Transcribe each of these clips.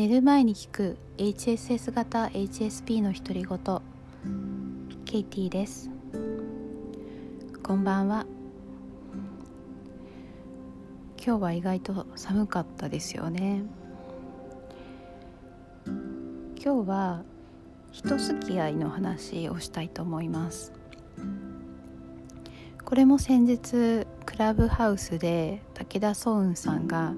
寝る前に聞く HSS 型 HSP の独り言。ケイティです。こんばんは。今日は意外と寒かったですよね。今日は人付き合いの話をしたいと思います。これも先日クラブハウスで武田壮雲さんが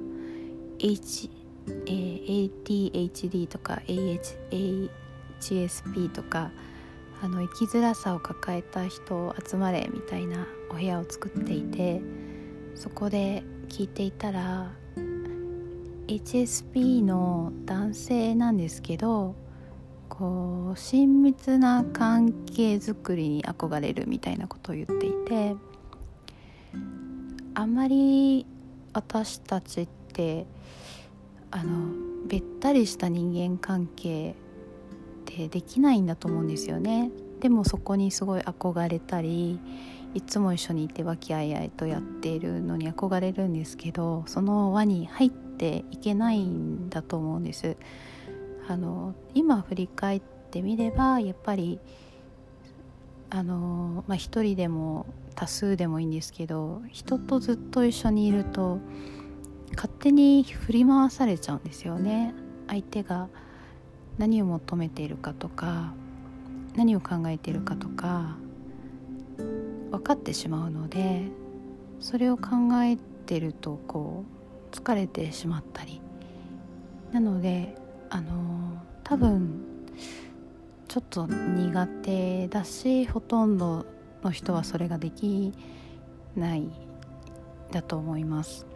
H ADHD とか AHSP とかあの生きづらさを抱えた人を集まれみたいなお部屋を作っていてそこで聞いていたら HSP の男性なんですけどこう親密な関係づくりに憧れるみたいなことを言っていてあんまり私たちってあのべったりした人間関係ってできないんだと思うんですよね。でもそこにすごい憧れたりいつも一緒にいて和気あいあいとやっているのに憧れるんですけどその輪に入っていけないんだと思うんです。あの今振り返ってみればやっぱりあのまあ一人でも多数でもいいんですけど人とずっと一緒にいると勝手に振り回されちゃうんですよね。相手が何を求めているかとか何を考えているかとか分かってしまうのでそれを考えてるとこう疲れてしまったり。なのであの多分ちょっと苦手だしほとんどの人はそれができないだと思います。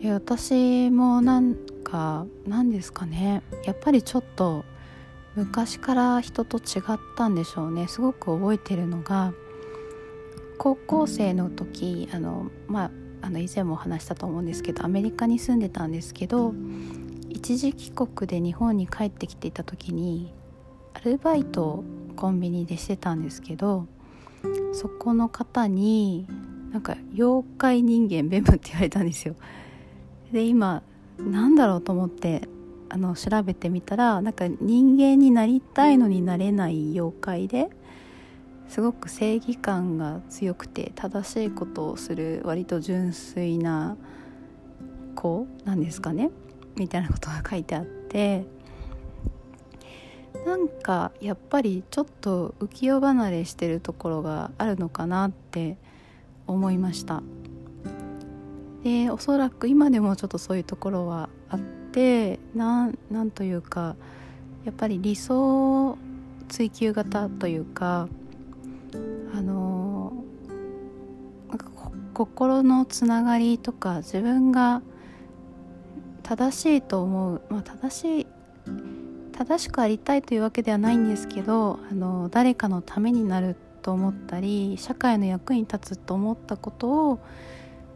いや私もなんか何ですかね。やっぱりちょっと昔から人と違ったんでしょうね。すごく覚えてるのが高校生の時あのまああの以前もお話したと思うんですけどアメリカに住んでたんですけど一時帰国で日本に帰ってきていた時にアルバイトをコンビニでしてたんですけどそこの方になんか妖怪人間ベムって言われたんですよ。で今なんだろうと思ってあの調べてみたらなんか人間になりたいのになれない妖怪ですごく正義感が強くて正しいことをする割と純粋な子なんですかねみたいなことが書いてあってなんかやっぱりちょっと浮世離れしてるところがあるのかなって思いました。でおそらく今でもちょっとそういうところはあってなんなんというかやっぱり理想追求型というかあのか心のつながりとか自分が正しいと思う、まあ、正しい正しくありたいというわけではないんですけどあの誰かのためになると思ったり社会の役に立つと思ったことを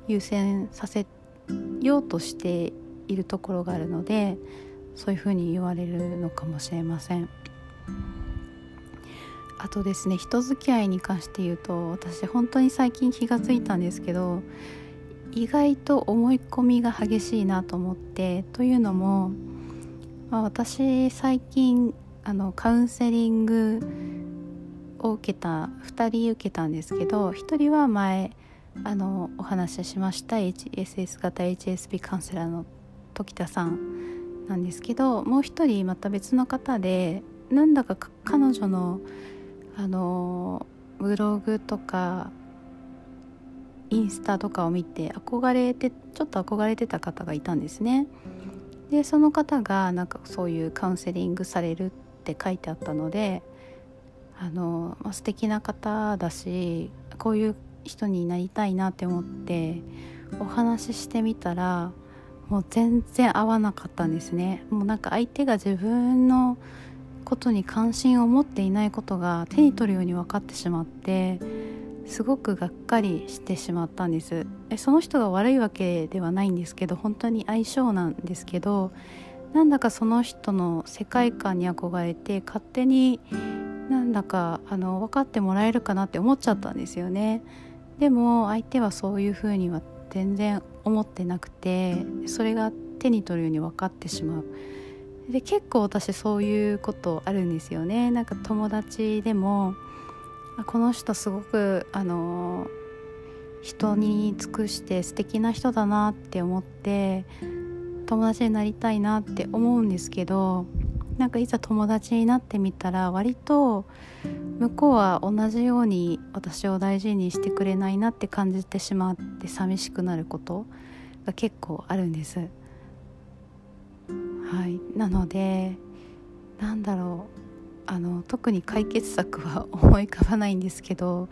優先させようとしているところがあるのでそういうふうに言われるのかもしれません。あとですね人付き合いに関して言うと私本当に最近気が付いたんですけど意外と思い込みが激しいなと思ってというのも、まあ、私最近あのカウンセリングを受けた2人受けたんですけど1人は前あのお話ししました HSS 型 HSP カウンセラーの時田さんなんですけどもう1人また別の方でなんだか彼女のあのブログとかインスタとかを見て憧れてちょっと憧れてた方がいたんですね。でその方がなんかそういうカウンセリングされるって書いてあったのであの、まあ、素敵な方だしこういう人になりたいなって思ってお話ししてみたらもう全然合わなかったんですね。もうなんか相手が自分のことに関心を持っていないことが手に取るように分かってしまってすごくがっかりしてしまったんです。えその人が悪いわけではないんですけど本当に相性なんですけどなんだかその人の世界観に憧れて勝手になんだかあの分かってもらえるかなって思っちゃったんですよね。でも相手はそういうふうには全然思ってなくてそれが手に取るように分かってしまう。で結構私そういうことあるんですよね。なんか友達でもこの人すごくあの人に尽くして素敵な人だなって思って友達になりたいなって思うんですけどなんかいざ友達になってみたら割と向こうは同じように私を大事にしてくれないなって感じてしまって寂しくなることが結構あるんです。はい、なのでなんだろう。あの特に解決策は思い浮かばないんですけど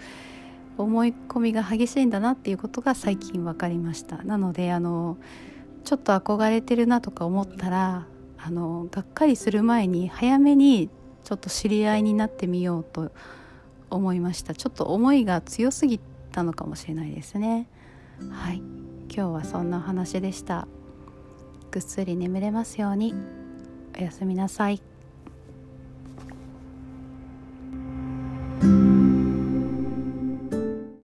思い込みが激しいんだなっていうことが最近分かりました。なのであのちょっと憧れてるなとか思ったらあのがっかりする前に早めにちょっと知り合いになってみようと思いました。ちょっと思いが強すぎたのかもしれないですね。はい。今日はそんなお話でした。ぐっすり眠れますように。おやすみなさい。